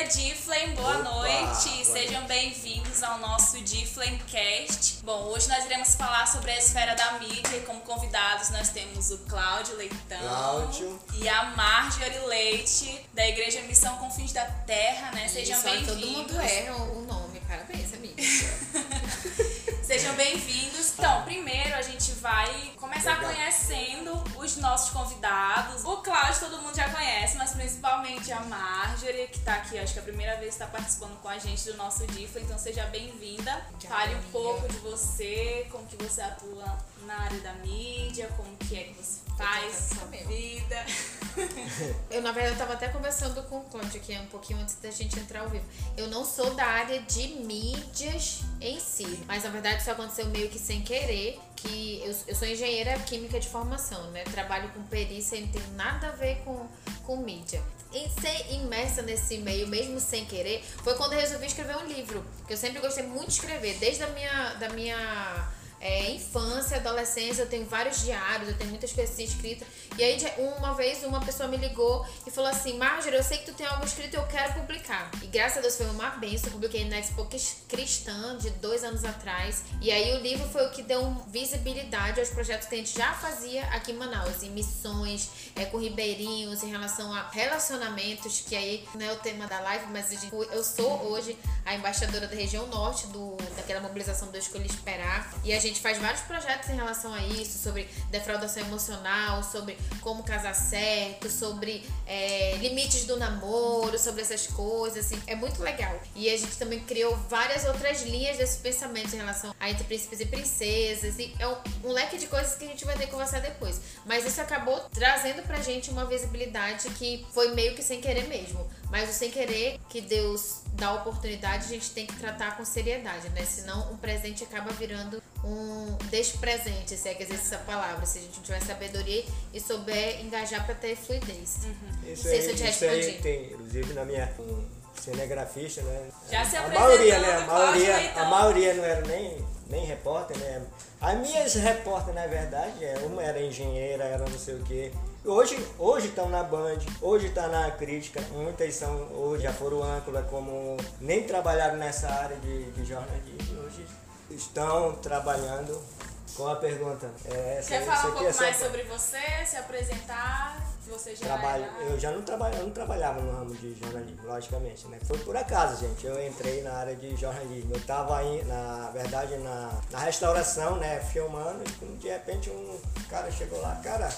família Difflame, boa Opa, noite. boa Sejam bem-vindos ao nosso Difflamecast. Bom, hoje nós iremos falar sobre a esfera da mídia e como convidados nós temos o Cláudio Leitão Cláudio. e a Marjorie Leite, da Igreja Missão Confins da Terra, né? Sejam bem-vindos. Todo mundo erra o nome, parabéns, amiga. Sejam bem-vindos. Então, primeiro a gente vai começar Legal. conhecendo os nossos convidados. O Cláudio todo mundo já conhece, mas principalmente a Marjorie, que tá aqui, acho que é a primeira vez que está participando com a gente do nosso DIFA, então seja bem-vinda. Fale um pouco de você, como que você atua na área da mídia, como que é que você faz sua vida. Eu, na verdade, eu tava até conversando com o Cláudio aqui um pouquinho antes da gente entrar ao vivo. Eu não sou da área de mídias em si, mas na verdade isso aconteceu meio que sem querer, que eu, eu sou engenheira química de formação, né? Trabalho com perícia e não tem nada a ver com, com mídia. E ser imersa nesse meio, mesmo sem querer, foi quando eu resolvi escrever um livro. Porque eu sempre gostei muito de escrever, desde a minha, da minha é, infância, adolescência, eu tenho vários diários, eu tenho muitas coisas assim escritas. E aí, uma vez, uma pessoa me ligou e falou assim: Marjorie, eu sei que tu tem algo escrito e eu quero publicar. E graças a Deus foi uma benção. Eu publiquei na Expo Cris- Cristã de dois anos atrás. E aí, o livro foi o que deu visibilidade aos projetos que a gente já fazia aqui em Manaus, em missões, é, com ribeirinhos, em relação a relacionamentos, que aí não é o tema da live, mas eu sou hoje a embaixadora da região norte do, daquela mobilização do Escolha Esperar. E a gente faz vários projetos em relação a isso, sobre defraudação emocional, sobre como casar certo, sobre é, limites do namoro, sobre essas coisas, assim. É muito legal. E a gente também criou várias outras linhas desses pensamentos em relação a entre príncipes e princesas. E é um, um leque de coisas que a gente vai ter que conversar depois. Mas isso acabou trazendo pra gente uma visibilidade que foi meio que sem querer mesmo. Mas o sem querer que Deus dá oportunidade, a gente tem que tratar com seriedade, né? Senão um presente acaba virando um despresente, se é que existe essa palavra. Se a gente tiver sabedoria e souber engajar pra ter fluidez. Isso sei aí, se eu te isso aí respondi. tem, inclusive na minha um cinegrafista, né? Já se a apresentou maioria, né? A maioria, Leitão. a maioria não era nem, nem repórter, né? As minhas repórter, na verdade, é, uma era engenheira, era não sei o quê. Hoje hoje estão na Band, hoje está na crítica, muitas são, hoje já foram âncora, como nem trabalharam nessa área de, de jornalismo, hoje estão trabalhando com a pergunta. É, essa, Quer falar um pouco é mais sobre você, se apresentar? Se você já Trabalho, era... eu já não trabalho, eu não trabalhava no ramo de jornalismo, logicamente, né? Foi por acaso, gente. Eu entrei na área de jornalismo. Eu estava aí, na verdade, na, na restauração, né, filmando, e de repente um cara chegou lá, cara,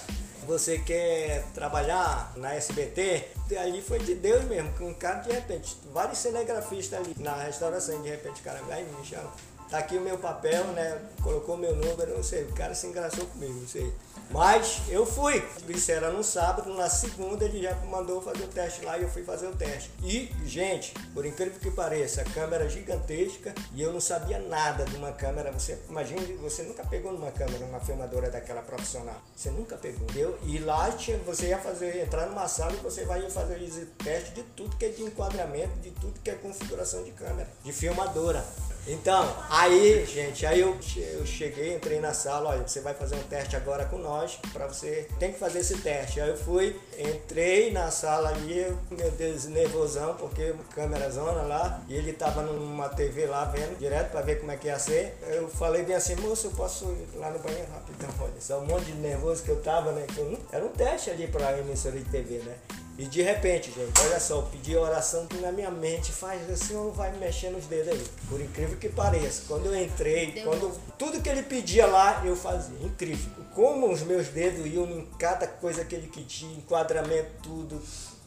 você quer trabalhar na SBT? E ali foi de Deus mesmo, que um cara de repente, vários cinegrafistas ali na restauração, e de repente o cara vai e me chama. Tá aqui o meu papel, né? Colocou meu número, não sei. O cara se engraçou comigo, não sei. Mas eu fui. Isso era no sábado, na segunda ele já mandou fazer o teste lá e eu fui fazer o teste. E, gente, por incrível que pareça, a câmera gigantesca e eu não sabia nada de uma câmera. Você imagina, você nunca pegou numa câmera, uma filmadora daquela profissional. Você nunca pegou. Entendeu? E lá tinha, você ia fazer, entrar numa sala e você vai fazer teste de tudo que é de enquadramento, de tudo que é configuração de câmera, de filmadora. Então, aí, gente, aí eu, eu cheguei, entrei na sala, olha, você vai fazer um teste agora com nós, pra você, tem que fazer esse teste. Aí eu fui, entrei na sala ali, eu, meu Deus, nervosão, porque câmera zona lá, e ele tava numa TV lá vendo, direto pra ver como é que ia ser. Eu falei bem assim, moço, eu posso ir lá no banheiro rapidão, olha, só um monte de nervoso que eu tava, né, que eu era um teste ali pra emissora de TV, né. E de repente, gente, olha só, eu pedi oração na minha mente, faz assim, ou vai mexendo os dedos aí. Por incrível que pareça, quando eu entrei, Deu quando tudo que ele pedia lá, eu fazia. Incrível. Como os meus dedos iam em cada coisa que ele pedia, enquadramento, tudo,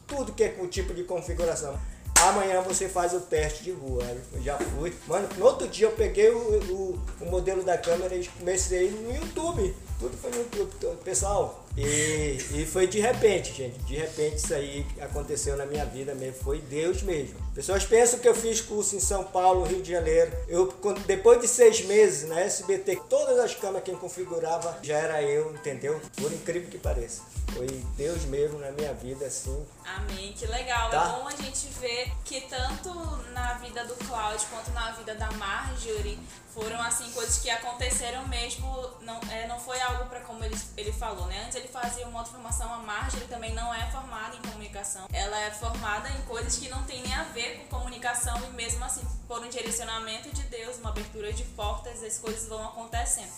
tudo que é com tipo de configuração. Amanhã você faz o teste de rua. Aí eu já fui. Mano, no outro dia eu peguei o, o, o modelo da câmera e comecei no YouTube. Tudo foi no YouTube, então, pessoal. E, e foi de repente, gente. De repente isso aí aconteceu na minha vida mesmo. Foi Deus mesmo. Pessoas pensam que eu fiz curso em São Paulo, Rio de Janeiro. Eu, depois de seis meses na SBT, todas as câmeras quem configurava já era eu, entendeu? Por incrível que pareça. Foi Deus mesmo na minha vida, assim. Amém, que legal. Tá. É bom a gente ver que tanto na vida do Cláudio quanto na vida da Marjorie foram assim coisas que aconteceram mesmo, não, é, não foi algo para como ele, ele falou, né? Antes ele fazia uma outra formação, a Marjorie também não é formada em comunicação. Ela é formada em coisas que não tem nem a ver com comunicação e mesmo assim, por um direcionamento de Deus, uma abertura de portas, as coisas vão acontecendo.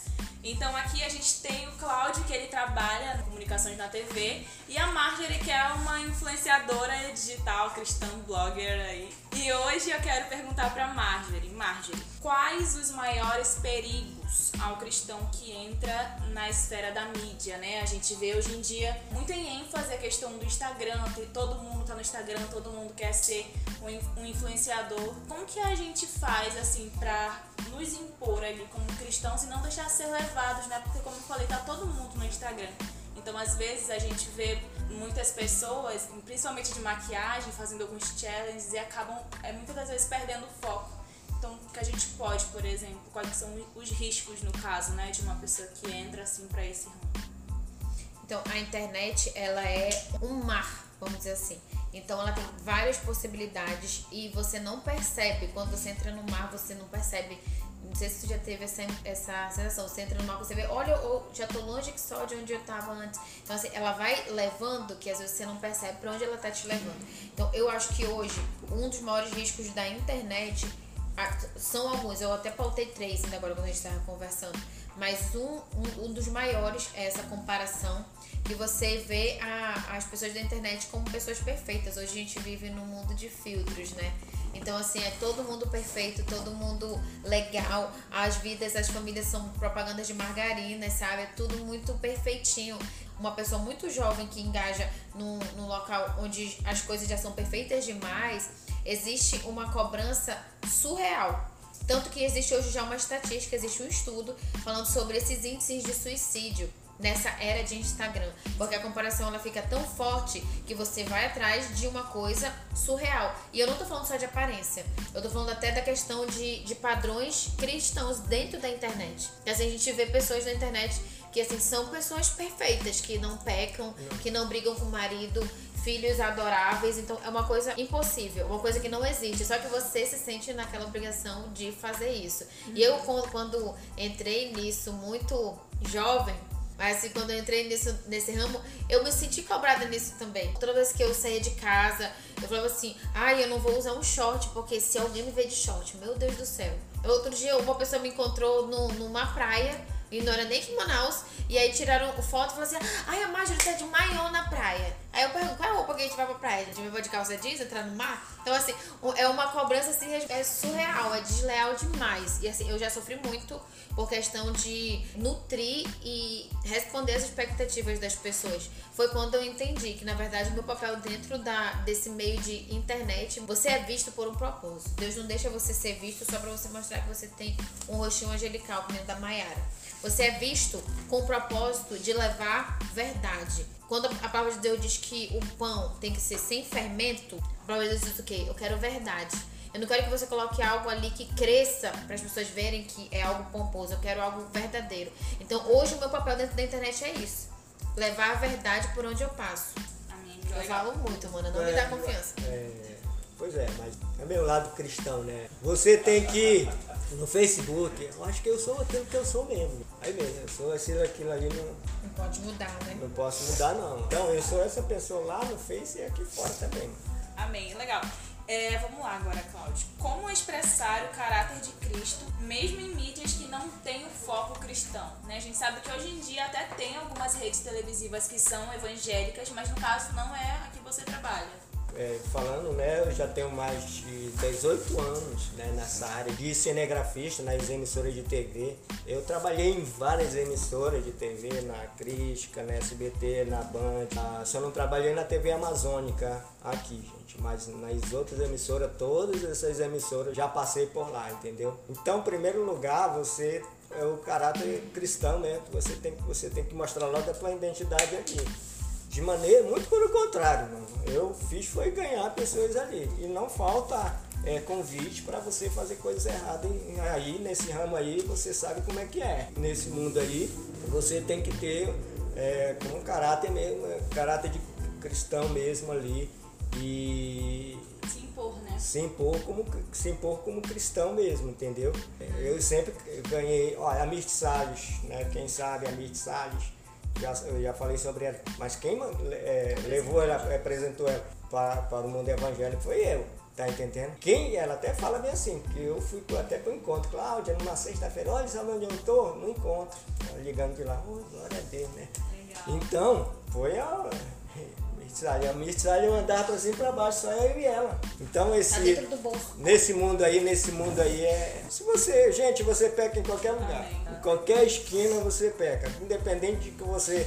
Então aqui a gente tem o Cláudio, que ele trabalha em comunicações na TV, e a Marjorie, que é uma influenciadora digital, cristã, blogger aí. E hoje eu quero perguntar para Marjorie, Marjorie, quais os maiores perigos ao cristão que entra na esfera da mídia, né? A gente vê hoje em dia muito em ênfase a questão do Instagram, todo mundo tá no Instagram, todo mundo quer ser um influenciador. Como que a gente faz assim para nos impor ali como cristãos e não deixar ser levados, né? Porque como eu falei, tá todo mundo no Instagram. Então, às vezes a gente vê muitas pessoas, principalmente de maquiagem, fazendo alguns challenges e acabam é, muitas das vezes perdendo o foco. Então, o que a gente pode, por exemplo, quais são os riscos no caso, né, de uma pessoa que entra assim para esse ramo? Então, a internet, ela é um mar, vamos dizer assim. Então ela tem várias possibilidades e você não percebe, quando você entra no mar, você não percebe não sei se tu já teve essa, essa sensação. Você entra no mar, você vê, olha, eu já tô longe que só de onde eu tava antes. Então, assim, ela vai levando que às vezes você não percebe para onde ela tá te levando. Então, eu acho que hoje, um dos maiores riscos da internet são alguns. Eu até pautei três ainda agora quando a gente tava conversando. Mas um, um, um dos maiores é essa comparação que você vê a, as pessoas da internet como pessoas perfeitas. Hoje a gente vive num mundo de filtros, né? Então, assim, é todo mundo perfeito, todo mundo legal. As vidas, as famílias são propagandas de margarina, sabe? É tudo muito perfeitinho. Uma pessoa muito jovem que engaja num, num local onde as coisas já são perfeitas demais, existe uma cobrança surreal. Tanto que existe hoje já uma estatística, existe um estudo falando sobre esses índices de suicídio nessa era de Instagram, porque a comparação ela fica tão forte que você vai atrás de uma coisa surreal. E eu não tô falando só de aparência, eu tô falando até da questão de, de padrões cristãos dentro da internet. E assim, a gente vê pessoas na internet que assim são pessoas perfeitas, que não pecam, que não brigam com o marido, filhos adoráveis, então é uma coisa impossível, uma coisa que não existe, só que você se sente naquela obrigação de fazer isso. E eu quando entrei nisso muito jovem, mas assim, quando eu entrei nesse, ramo, eu me senti cobrada nisso também. Toda vez que eu saía de casa, eu falava assim, ai, eu não vou usar um short, porque se alguém me ver de short, meu Deus do céu. Outro dia uma pessoa me encontrou no, numa praia, e não era nem em Manaus, e aí tiraram foto e falaram assim, ai, a Marjorie tá de maiô na praia. Aí eu pergunto, qual é a roupa que a gente vai pra praia? A gente vai de calça jeans, entrar no mar? Então, assim, é uma cobrança, assim, é surreal, é desleal demais. E, assim, eu já sofri muito por questão de nutrir e responder as expectativas das pessoas. Foi quando eu entendi que, na verdade, meu papel dentro da, desse meio de internet, você é visto por um propósito. Deus não deixa você ser visto só para você mostrar que você tem um rostinho angelical, como da Maiara. Você é visto com o propósito de levar verdade. Quando a palavra de Deus diz que o pão tem que ser sem fermento, a palavra de Deus diz o quê? Eu quero verdade. Eu não quero que você coloque algo ali que cresça para as pessoas verem que é algo pomposo. Eu quero algo verdadeiro. Então, hoje o meu papel dentro da internet é isso: levar a verdade por onde eu passo. Amém. Eu falo muito, mano. Não é, me dá confiança. É, pois é, mas é meu lado cristão, né? Você tem que no Facebook, eu acho que eu sou aquilo que eu sou mesmo. Aí mesmo, eu sou aquilo, aquilo ali não. Não pode mudar, né? Não posso mudar, não. Então, eu sou essa pessoa lá no Face e aqui fora também. Amém, legal. É, vamos lá agora, Cláudio. Como expressar o caráter de Cristo, mesmo em mídias que não têm o foco cristão? Né? A gente sabe que hoje em dia até tem algumas redes televisivas que são evangélicas, mas no caso não é a que você trabalha é, falando, né, eu já tenho mais de 18 anos né, nessa área de cinegrafista nas emissoras de TV. Eu trabalhei em várias emissoras de TV, na Crítica, na SBT, na Band. Ah, só não trabalhei na TV Amazônica aqui, gente, mas nas outras emissoras, todas essas emissoras já passei por lá, entendeu? Então, em primeiro lugar, você é o caráter cristão, né? Você tem, você tem que mostrar logo a tua identidade aqui. De maneira, muito pelo contrário, mano. Eu fiz foi ganhar pessoas ali. E não falta é, convite para você fazer coisas erradas aí nesse ramo aí, você sabe como é que é. Nesse mundo aí, você tem que ter é, um caráter mesmo, caráter de cristão mesmo ali. E. Se impor, né? se impor como, se impor como cristão mesmo, entendeu? Eu sempre ganhei, olha, a Mirth Salles, né? Quem sabe a Mirth Salles, já, eu já falei sobre ela, mas quem é, levou ela, apresentou ela para, para o mundo evangélico foi eu. Tá entendendo? Quem, ela até fala bem assim, que eu fui até pro encontro. Cláudia, numa sexta-feira, olha, sabe onde eu tô? No encontro. Ligando de lá, oh, glória a Deus, né? Legal. Então, foi a a Mirtzalia andava pra cima e pra baixo, só eu e ela. Então esse. Tá dentro do bolso. Nesse mundo aí, nesse mundo aí é. Se você. Gente, você peca em qualquer lugar. Amém. Em qualquer esquina você peca. Independente de que você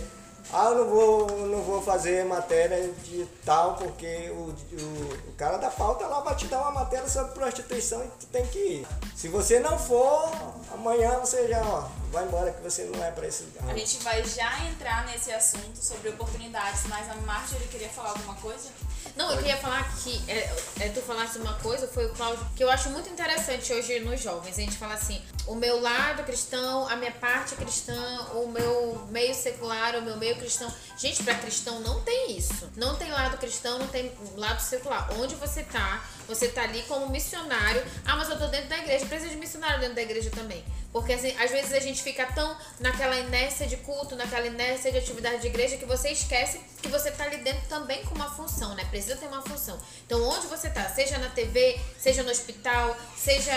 ah, eu não vou, não vou fazer matéria de tal, porque o, o, o cara da pauta lá vai te dar uma matéria sobre prostituição e tu tem que ir. Se você não for, amanhã você já ó, vai embora que você não é para esse lugar. A gente vai já entrar nesse assunto sobre oportunidades, mas a Marjorie queria falar alguma coisa? Não, eu queria falar que é, é, tu falaste uma coisa, foi o Cláudio, que eu acho muito interessante hoje nos jovens. A gente fala assim, o meu lado cristão, a minha parte cristã, o meu meio secular, o meu meio cristão. Gente, para cristão não tem isso. Não tem lado cristão, não tem lado secular. Onde você tá, você tá ali como missionário. Ah, mas eu tô dentro da igreja. Precisa de missionário dentro da igreja também. Porque assim, às vezes a gente fica tão naquela inércia de culto, naquela inércia de atividade de igreja, que você esquece que você está ali dentro também com uma função, né? Precisa ter uma função. Então, onde você está, seja na TV, seja no hospital, seja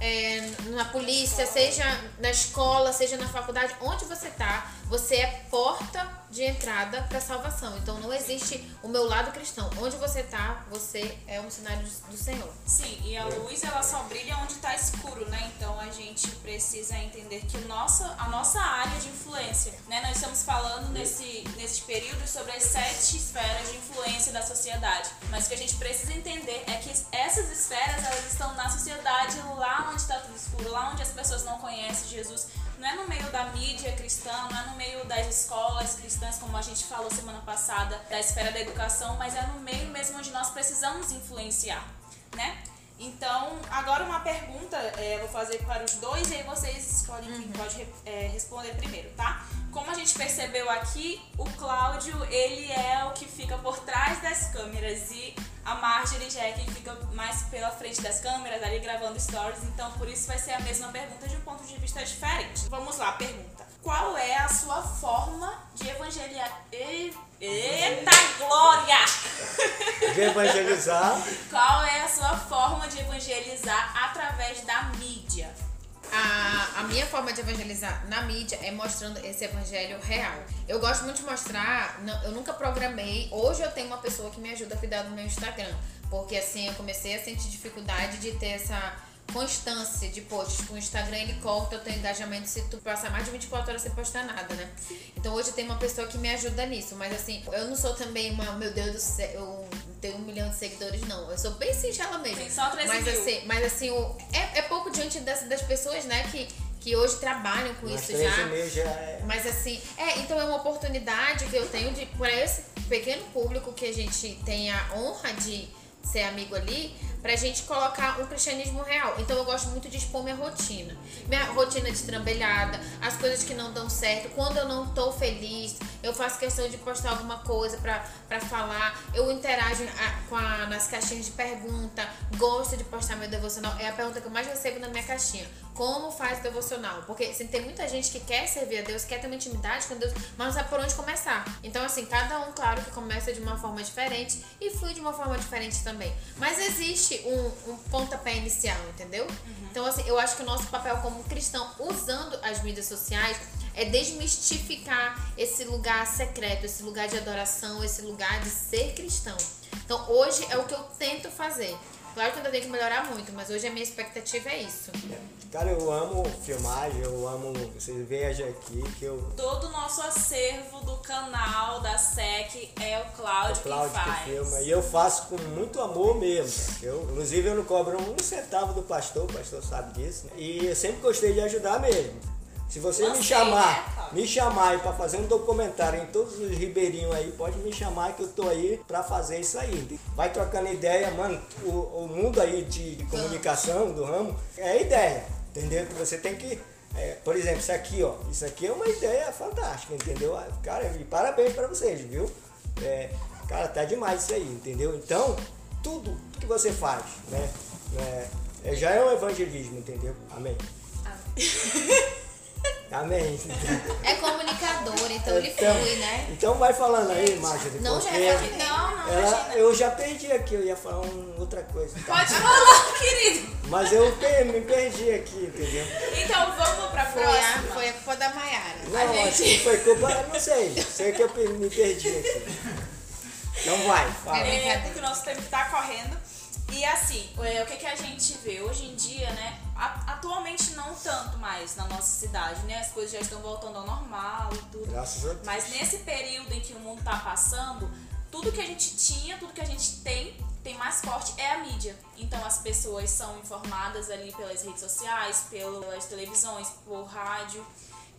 é, na polícia, seja na escola, seja na faculdade, onde você está, você é porta de entrada para salvação. Então não existe o meu lado cristão. Onde você está, você é um missionário do Senhor. Sim, e a luz ela só brilha onde está escuro, né? Então a gente precisa entender que o nosso, a nossa área de influência, né? Nós estamos falando nesse, nesse período sobre as sete esferas de influência da sociedade. Mas o que a gente precisa entender é que essas esferas elas estão na sociedade, lá onde está tudo escuro, lá onde as pessoas não conhecem Jesus não é no meio da mídia cristã, não é no meio das escolas cristãs, como a gente falou semana passada, da esfera da educação, mas é no meio mesmo onde nós precisamos influenciar, né? Então, agora uma pergunta, é, vou fazer para os dois e aí vocês escolhem quem uhum. pode é, responder primeiro, tá? Como a gente percebeu aqui, o Cláudio, ele é o que fica por trás das câmeras e a Marjorie já é quem fica mais pela frente das câmeras, ali gravando stories, então por isso vai ser a mesma pergunta de um ponto de vista diferente. Vamos lá, pergunta. Qual é a sua forma de evangelizar? Eita glória! De evangelizar. Qual é a sua forma de evangelizar através da mídia? A, a minha forma de evangelizar na mídia é mostrando esse evangelho real. Eu gosto muito de mostrar, não, eu nunca programei. Hoje eu tenho uma pessoa que me ajuda a cuidar do meu Instagram. Porque assim, eu comecei a sentir dificuldade de ter essa constância de posts. O Instagram ele corta o teu engajamento se tu passar mais de 24 horas sem postar nada, né? Então hoje tem uma pessoa que me ajuda nisso, mas assim, eu não sou também uma, meu Deus do céu, tenho um milhão de seguidores, não. Eu sou bem singela mesmo. Tem só 13 mas, mil. Assim, mas assim, o, é, é pouco diante das, das pessoas, né, que que hoje trabalham com mas isso já. já é... Mas assim, é, então é uma oportunidade que eu tenho de para esse pequeno público que a gente tem a honra de ser amigo ali, pra gente colocar um cristianismo real. Então eu gosto muito de expor minha rotina. Minha rotina de trambelhada, as coisas que não dão certo. Quando eu não tô feliz, eu faço questão de postar alguma coisa pra, pra falar. Eu interajo a, com a, nas caixinhas de pergunta. Gosto de postar meu devocional. É a pergunta que eu mais recebo na minha caixinha. Como faz o devocional? Porque assim, tem muita gente que quer servir a Deus, quer ter uma intimidade com Deus, mas não sabe por onde começar. Então, assim, cada um, claro, que começa de uma forma diferente e flui de uma forma diferente também. Mas existe um, um pontapé inicial, entendeu? Uhum. Então, assim, eu acho que o nosso papel como cristão, usando as mídias sociais, é desmistificar esse lugar secreto, esse lugar de adoração, esse lugar de ser cristão. Então, hoje é o que eu tento fazer. Claro que eu ainda tenho que melhorar muito, mas hoje a minha expectativa é isso. Cara, eu amo filmagem, eu amo. Vocês vejam aqui que eu. Todo o nosso acervo do canal da SEC é o Cláudio, o Cláudio que faz. Que filma. E eu faço com muito amor mesmo. Eu, inclusive, eu não cobro um centavo do pastor, o pastor sabe disso. Né? E eu sempre gostei de ajudar mesmo. Se você me chamar, né, me chamar para fazer um documentário em todos os ribeirinhos aí, pode me chamar que eu tô aí para fazer isso aí. Vai trocando ideia, mano. O, o mundo aí de, de comunicação do ramo é ideia, entendeu? Que você tem que é, por exemplo, isso aqui, ó, isso aqui é uma ideia fantástica, entendeu? Cara, e parabéns para vocês, viu? É, cara, tá demais isso aí, entendeu? Então, tudo que você faz, né? É, já é um evangelismo, entendeu? Amém. Amém. Amém. É comunicador, então ele então, flui, né? Então vai falando aí, Márcia. Não, já é Não, não, ela, Eu já perdi aqui, eu ia falar um, outra coisa. Tá? Pode falar, querido. Mas eu me perdi aqui, entendeu? Então vamos pra foi próxima. A, foi a culpa da Maiara. Não, gente... acho que foi culpa, não sei. Sei que eu me perdi aqui. Então vai, fala. É, porque o nosso tempo tá correndo. E assim, é, o que, que a gente vê hoje em dia, né? Atualmente não tanto mais na nossa cidade, né? As coisas já estão voltando ao normal e tudo. Graças a Deus. Mas nesse período em que o mundo tá passando, tudo que a gente tinha, tudo que a gente tem, tem mais forte é a mídia. Então as pessoas são informadas ali pelas redes sociais, pelas televisões, por rádio.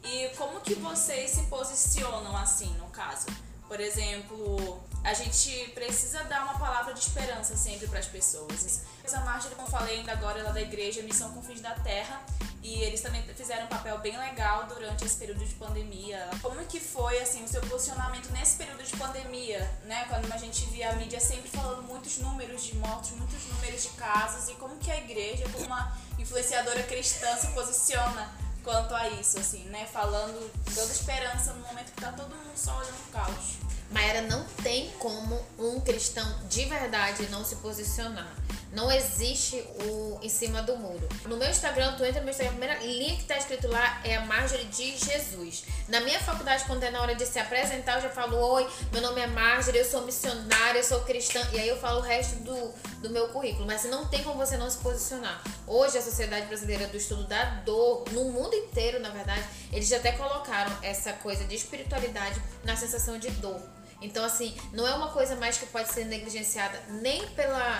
E como que vocês se posicionam assim, no caso? Por exemplo, a gente precisa dar uma palavra de esperança sempre para as pessoas. A Marjorie, como eu falei ainda agora, ela é da igreja Missão Confins da Terra e eles também fizeram um papel bem legal durante esse período de pandemia. Como que foi assim o seu posicionamento nesse período de pandemia, né? Quando a gente via a mídia sempre falando muitos números de mortos, muitos números de casos e como que a igreja, como uma influenciadora cristã se posiciona quanto a isso, assim, né? Falando, dando esperança no momento que tá todo mundo só olhando o caos. Maera não tem como um cristão de verdade não se posicionar. Não existe o em cima do muro. No meu Instagram, tu entra no meu Instagram, a primeira linha que tá escrito lá é a Marjorie de Jesus. Na minha faculdade, quando é na hora de se apresentar, eu já falo: Oi, meu nome é Marjorie, eu sou missionária, eu sou cristã. E aí eu falo o resto do, do meu currículo. Mas não tem como você não se posicionar. Hoje, a Sociedade Brasileira do Estudo da Dor, no mundo inteiro, na verdade, eles até colocaram essa coisa de espiritualidade na sensação de dor. Então, assim, não é uma coisa mais que pode ser negligenciada nem pela,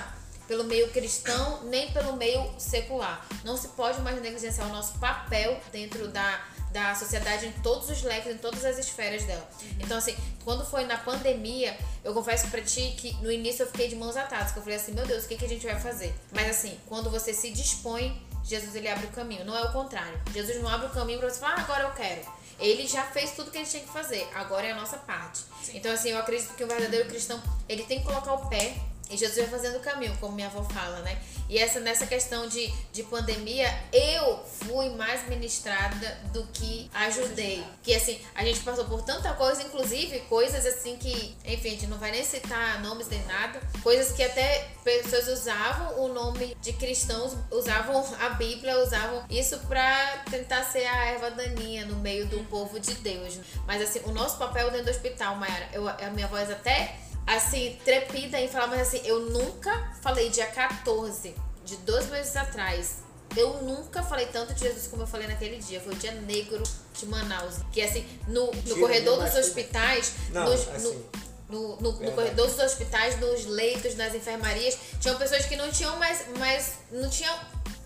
pelo meio cristão, nem pelo meio secular. Não se pode mais negligenciar o nosso papel dentro da, da sociedade em todos os leques, em todas as esferas dela. Então, assim, quando foi na pandemia, eu confesso pra ti que no início eu fiquei de mãos atadas, que eu falei assim, meu Deus, o que, que a gente vai fazer? Mas assim, quando você se dispõe, Jesus ele abre o caminho, não é o contrário. Jesus não abre o caminho pra você falar, ah, agora eu quero. Ele já fez tudo que ele tinha que fazer. Agora é a nossa parte. Sim. Então, assim, eu acredito que o verdadeiro cristão, ele tem que colocar o pé e Jesus vai fazendo o caminho, como minha avó fala, né? E essa nessa questão de, de pandemia, eu fui mais ministrada do que ajudei. Que assim, a gente passou por tanta coisa, inclusive coisas assim que, enfim, a gente não vai nem citar nomes nem nada, coisas que até pessoas usavam o nome de cristãos, usavam a Bíblia, usavam isso pra tentar ser a erva daninha no meio do povo de Deus. Mas assim, o nosso papel dentro do hospital, Mayara, eu, a minha voz até assim, trepida em falar, mas assim, eu nunca falei dia 14, de dois meses atrás. Eu nunca falei tanto de Jesus como eu falei naquele dia. Foi o dia negro de Manaus. Que assim, no, no corredor dos hospitais, Não, nos, assim, no, no, no, corredor dos hospitais, nos leitos, nas enfermarias, tinham pessoas que não tinham mais, mais não tinham,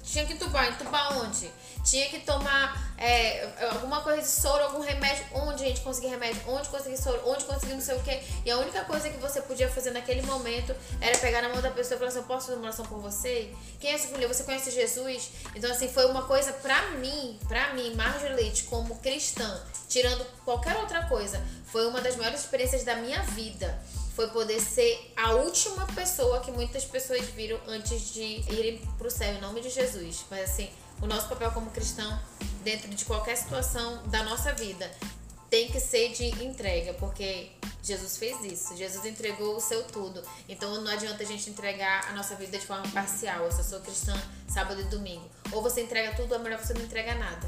tinham que entubar. Entubar onde? tinha que tomar é, alguma coisa de soro, algum remédio. Onde a gente conseguia remédio? Onde conseguir soro? Onde conseguir não sei o que. E a única coisa que você podia fazer naquele momento era pegar na mão da pessoa e falar assim: Eu posso fazer uma oração por você? Quem é essa mulher? Você conhece Jesus? Então, assim, foi uma coisa pra mim, pra mim, Marjorie Leite, como cristã, tirando qualquer outra coisa, foi uma das maiores experiências da minha vida foi poder ser a última pessoa que muitas pessoas viram antes de irem pro céu, em nome de Jesus. Mas assim, o nosso papel como cristão, dentro de qualquer situação da nossa vida, tem que ser de entrega, porque Jesus fez isso. Jesus entregou o seu tudo. Então não adianta a gente entregar a nossa vida de forma parcial. Eu só sou cristã sábado e domingo. Ou você entrega tudo, ou melhor você não entrega nada.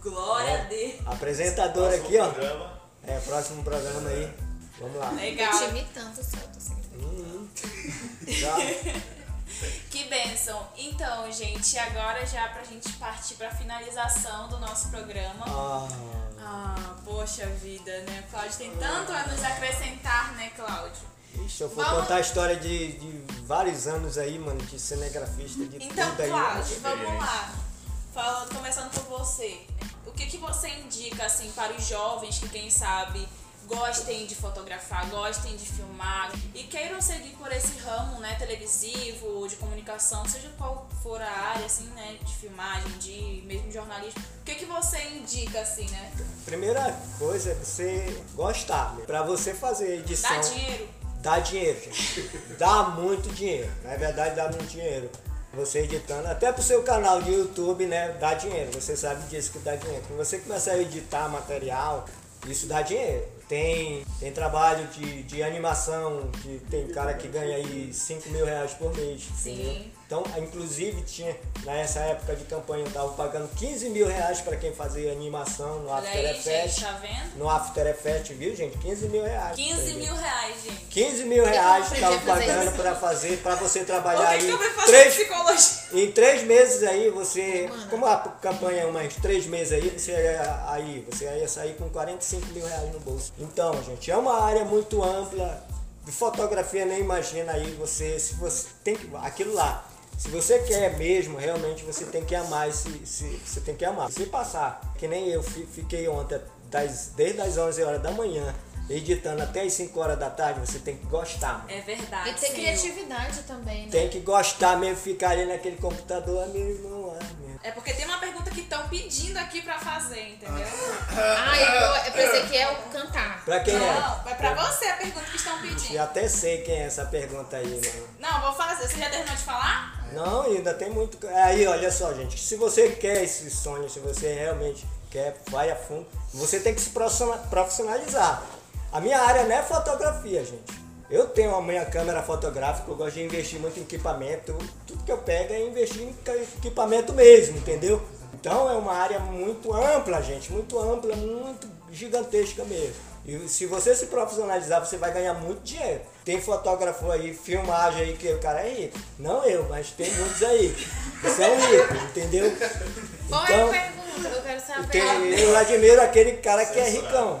Glória é, a Deus. Apresentador aqui, ó. Programa. É, próximo programa aí. Vamos lá. Legal. Eu te imitando só, tô sem uhum. Já. Que benção. Então, gente, agora já pra gente partir pra finalização do nosso programa. Ah, ah poxa vida, né? Cláudio tem tanto a nos acrescentar, né, Cláudio? Ixi, eu vou vamos... contar a história de, de vários anos aí, mano, de cinegrafista, de então, tudo aí. Então, Cláudio, vamos lá. Falando, começando por você. O que, que você indica, assim, para os jovens que, quem sabe, gostem de fotografar, gostem de filmar e queiram seguir por esse ramo, né, televisivo, de comunicação, seja qual for a área, assim, né, de filmagem, de mesmo jornalismo, o que que você indica, assim, né? Primeira coisa é você gostar, né? para você fazer edição. Dá dinheiro. dá dinheiro, gente. Dá muito dinheiro. Na verdade, dá muito dinheiro. Você editando, até pro seu canal de YouTube, né? Dá dinheiro. Você sabe disso que dá dinheiro. Quando você começar a editar material, isso dá dinheiro. Tem, tem trabalho de, de animação, que tem cara que ganha aí 5 mil reais por mês. Sim. Entendeu? Então, inclusive, tinha, nessa época de campanha, eu tava pagando 15 mil reais para quem fazia animação no Olha After Effects. tá vendo? No After Effects, viu, gente? 15 mil reais. 15 entendeu? mil reais, gente. 15 mil reais que que eu estavam aprendi a fazer pagando para fazer, para você trabalhar aí. três, psicologia? em três meses aí, você. Mano. Como a campanha é umas três meses aí, você ia, aí, você ia sair com 45 mil reais no bolso. Então, gente, é uma área muito ampla. De fotografia nem imagina aí você. Se você tem que. Aquilo lá. Se você quer mesmo, realmente você tem que amar esse, esse- você tem que amar. Se passar, que nem eu fi- fiquei ontem, das, desde as 11 horas da manhã, editando até as 5 horas da tarde, você tem que gostar. mano. É verdade. E ter sim. criatividade também, né? Tem que gostar mesmo, ficar ali naquele computador, ah, meu irmão, ah. É porque tem uma pergunta que estão pedindo aqui pra fazer, entendeu? Ah, eu, eu pensei que é o cantar. Pra quem é? Não, é pra você a pergunta estão Eu até sei quem é essa pergunta aí, mano. Não, vou fazer. Você já terminou de falar? Não, ainda tem muito. Aí, olha só, gente. Se você quer esse sonho, se você realmente quer, vai a fundo, você tem que se profissional- profissionalizar. A minha área não é fotografia, gente. Eu tenho a minha câmera fotográfica, eu gosto de investir muito em equipamento. Tudo que eu pego é investir em equipamento mesmo, entendeu? Então é uma área muito ampla, gente. Muito ampla, muito gigantesca mesmo. E se você se profissionalizar, você vai ganhar muito dinheiro. Tem fotógrafo aí, filmagem aí, que o cara é rico. Não eu, mas tem muitos aí. que São ricos, entendeu? Qual é a Então, pergunta? Eu quero saber. tem, eu admiro aquele cara que é ricão.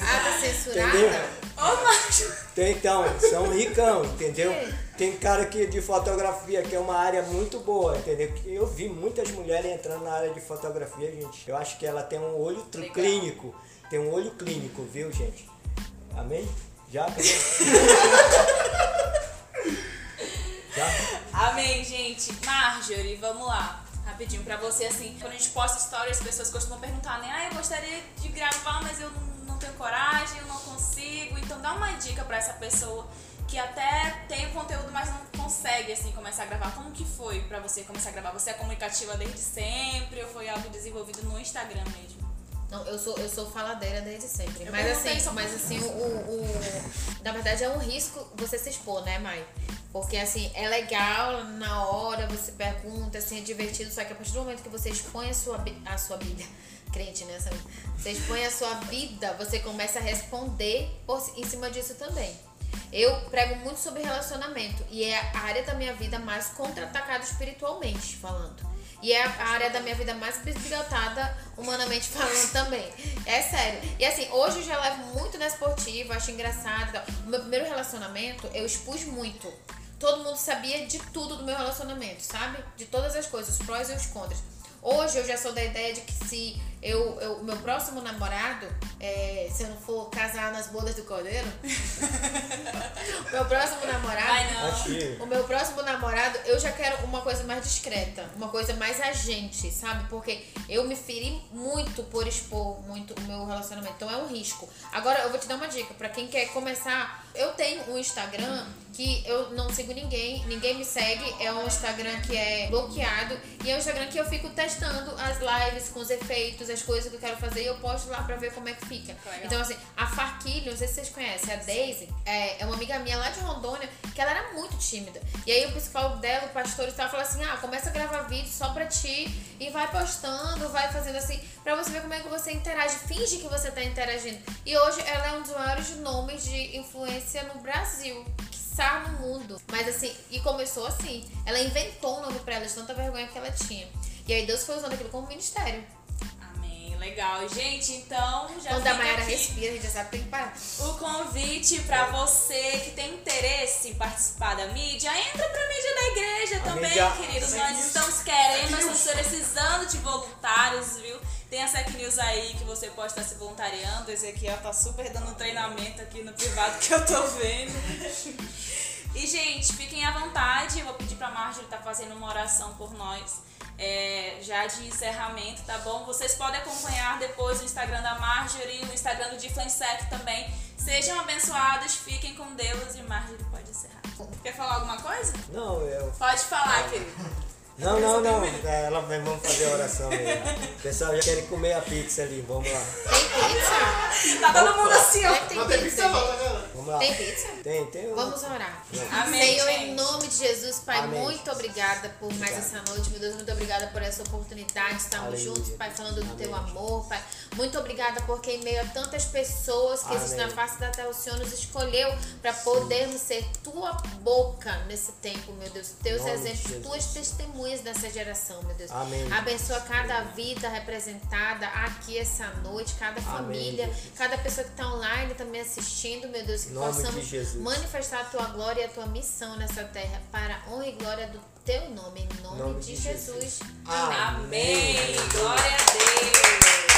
Ah, tá censurada? Entendeu? Ô, macho! Então, são ricão, entendeu? Tem cara que de fotografia, que é uma área muito boa, entendeu? Eu vi muitas mulheres entrando na área de fotografia, gente. Eu acho que ela tem um olho Legal. clínico. Tem um olho clínico, viu, gente? Amém? Já? Já? Amém, gente. Marjorie, vamos lá. Rapidinho, pra você, assim, quando a gente posta stories, as pessoas costumam perguntar, né? Ah, eu gostaria de gravar, mas eu não não tenho coragem, eu não consigo. Então dá uma dica pra essa pessoa que até tem o conteúdo, mas não consegue, assim, começar a gravar. Como que foi pra você começar a gravar? Você é comunicativa desde sempre ou foi algo desenvolvido no Instagram mesmo? Não, eu sou, eu sou faladeira desde sempre. Eu mas assim, só mas assim, o, o, o- Na verdade é um risco você se expor, né, Mai? Porque assim, é legal na hora, você pergunta, assim, é divertido, só que a partir do momento que você expõe a sua, a sua Bíblia, crente, né? Você expõe a sua vida, você começa a responder por, em cima disso também. Eu prego muito sobre relacionamento e é a área da minha vida mais contra-atacada espiritualmente falando. E é a área da minha vida mais bisbilhotada, humanamente falando também. É sério. E assim, hoje eu já levo muito na esportiva, acho engraçado. O meu primeiro relacionamento, eu expus muito. Todo mundo sabia de tudo do meu relacionamento, sabe? De todas as coisas, os prós e os contras. Hoje eu já sou da ideia de que se eu, eu- o meu próximo namorado, é, se eu não for casar nas bodas do cordeiro, o meu próximo namorado. Ai. O meu próximo namorado, eu já quero uma coisa mais discreta, uma coisa mais agente, sabe? Porque eu me feri muito por expor muito o meu relacionamento. Então é um risco. Agora eu vou te dar uma dica pra quem quer começar. Eu tenho um Instagram que eu não sigo ninguém, ninguém me segue. É um Instagram que é bloqueado e é um Instagram que eu fico testando as lives com os efeitos, as coisas que eu quero fazer e eu posto lá pra ver como é que fica. Legal. Então assim, a Farquilho, não sei se vocês conhecem, a Daisy, é, é uma amiga minha lá de Rondônia, que ela era muito tímida. E aí o psicólogo dela, o pastor e tal, falou assim: ah, começa a gravar vídeo só pra ti e vai postando, vai fazendo assim, pra você ver como é que você interage. Finge que você tá interagindo. E hoje ela é um dos maiores nomes de influência no Brasil. quiçá no mundo. Mas assim, e começou assim. Ela inventou um nome pra ela de tanta vergonha que ela tinha. E aí Deus foi usando aquilo como ministério. Legal. Gente, então já Quando a Mayara aqui respira, a gente já sabe que tem que parar. o convite pra você que tem interesse em participar da mídia. Entra pra mídia da igreja A também, mídia- queridos. Nós estamos querendo, nós estamos precisando de voluntários, viu? Tem a Sec News aí que você pode estar se voluntariando. Esse aqui ó, tá super dando treinamento aqui no privado que eu tô vendo. E, gente, fiquem à vontade. Eu vou pedir pra Marjorie estar fazendo uma oração por nós. É, já de encerramento, tá bom? Vocês podem acompanhar depois o Instagram da Marjorie, o Instagram do Difflensec também. Sejam abençoados, fiquem com Deus e Marjorie pode encerrar. Quer falar alguma coisa? Não, eu. Pode falar, querido. Não, não, não. É, ela vai, vamos fazer a oração mesmo. O pessoal já quer comer a pizza ali. Vamos lá. Tem pizza? Tá todo mundo assim, ó. Tem Não tem pizza? não? Vamos lá. Tem pizza? Tem, tem. Vamos orar. Amém, Senhor, gente. em nome de Jesus, Pai, Amém. muito obrigada por mais Obrigado. essa noite, meu Deus, muito obrigada por essa oportunidade de estarmos Aleluia. juntos, Pai, falando do teu Amém. amor, Pai. Muito obrigada porque em meio a tantas pessoas que existem na Amém. face da terra, o Senhor nos escolheu para podermos ser tua boca nesse tempo, meu Deus. Teus exemplos, tuas testemunhas nessa geração, meu Deus. Amém. Abençoa cada vida representada aqui essa noite, cada família, Jesus. cada pessoa que está online também assistindo, meu Deus, que Nome de possamos Jesus. manifestar a tua glória e a tua missão nessa terra para a honra e glória do teu nome, em nome, Nome de, de Jesus. Jesus. Amém. Amém. Glória a Deus.